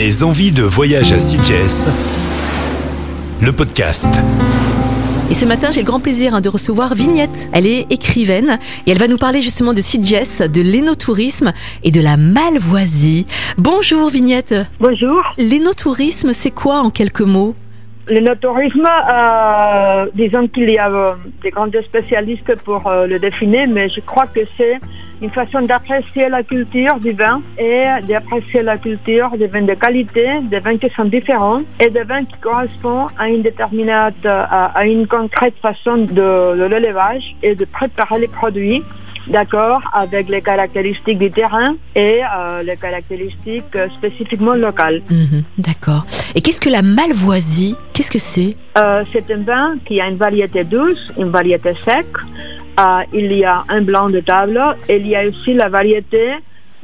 Des envies de voyage à Sitges, le podcast. Et ce matin, j'ai le grand plaisir hein, de recevoir Vignette. Elle est écrivaine et elle va nous parler justement de Sitges, de l'énotourisme et de la malvoisie. Bonjour Vignette. Bonjour. L'énotourisme, c'est quoi en quelques mots? Le notourisme, euh, disons qu'il y a euh, des grands spécialistes pour euh, le définir, mais je crois que c'est une façon d'apprécier la culture du vin et d'apprécier la culture des vins de qualité, des vins qui sont différents et des vins qui correspondent à une déterminate, à, à une concrète façon de, de l'élevage et de préparer les produits d'accord, avec les caractéristiques du terrain et euh, les caractéristiques euh, spécifiquement locales. Mhm, D'accord. Et qu'est-ce que la malvoisie Qu'est-ce que c'est? Euh, c'est un vin qui a une variété douce, une variété sec. Euh, il y a un blanc de table et il y a aussi la variété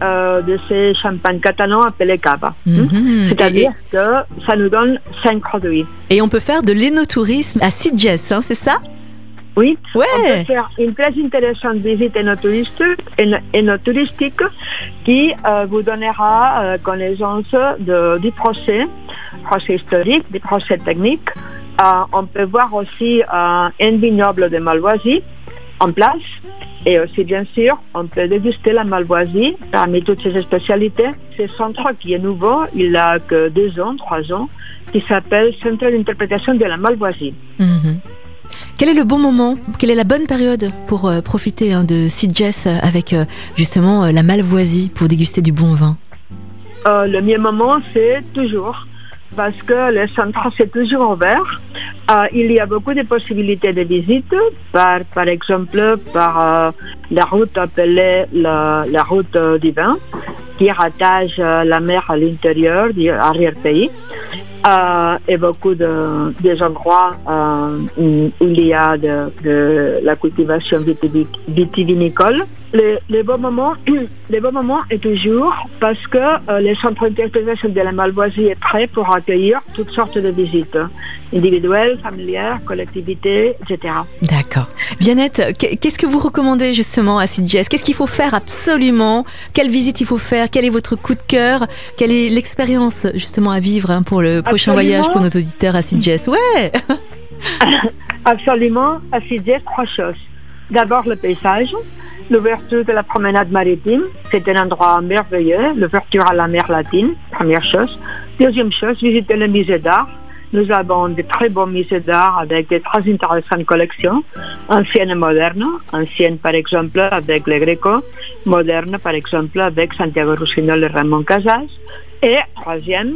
euh, de ces champagnes catalans appelés cava. Mhm. C'est-à-dire que ça nous donne cinq produits. Et on peut faire de l'énotourisme à Sitges, hein, c'est ça? Oui, on peut faire une très intéressante visite énotouristique qui euh, vous donnera euh, connaissance de- du procès, procès historique, du procès technique. Euh, on peut voir aussi un vignoble de Malvoisie en place. Et aussi, bien sûr, on peut déguster la Malvoisie parmi toutes ces spécialités. Ce centre qui est nouveau, il a que deux ans, trois ans, qui s'appelle Centre d'interprétation de la Malvoisie. Mhm. Quel est le bon moment Quelle est la bonne période pour euh, profiter hein, de Sitges avec euh, justement euh, la malvoisie pour déguster du bon vin? Euh, le mieux moment, c'est toujours, parce que le centre, c'est toujours ouvert. Euh, il y a beaucoup de possibilités de visite, par, par exemple, par euh, la route appelée la, la route euh, du vin, qui rattache euh, la mer à l'intérieur du arrière-pays. Euh, et beaucoup de, des endroits euh, où il y a de, de la cultivation vitivi- vitivinicole. Le, le bon moment, le bon moment est toujours parce que euh, le centre d'interprétation de la Malvoisie est prêt pour accueillir toutes sortes de visites, individuelles, familières, collectivités, etc. D'accord. Viannette, qu- qu'est-ce que vous recommandez justement à Sitges Qu'est-ce qu'il faut faire absolument? Quelle visite il faut faire? Quel est votre coup de cœur? Quelle est l'expérience justement à vivre hein, pour le prochain Absolument. voyage pour nos auditeurs à Sitges Ouais Absolument, à Sitges, trois choses. D'abord, le paysage, l'ouverture de la promenade maritime. C'est un endroit merveilleux, l'ouverture à la mer latine, première chose. Deuxième chose, visiter le musée d'art. Nous avons de très beaux musées d'art avec de très intéressantes collections, anciennes et modernes. Anciennes, par exemple, avec le Greco. Modernes, par exemple, avec Santiago Rossignol et Ramon Casas. Et troisième,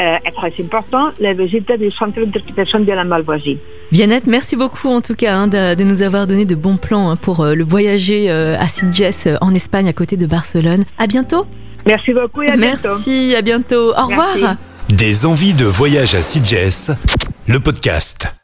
euh, et très important, la visite du centre d'interprétation de la Malvoisie. Viannette, merci beaucoup en tout cas hein, de, de nous avoir donné de bons plans hein, pour euh, le voyager euh, à Sitges euh, en Espagne à côté de Barcelone. À bientôt. Merci beaucoup et à bientôt. Merci, à bientôt. Au Merci. revoir. Des envies de voyage à Sitges, le podcast.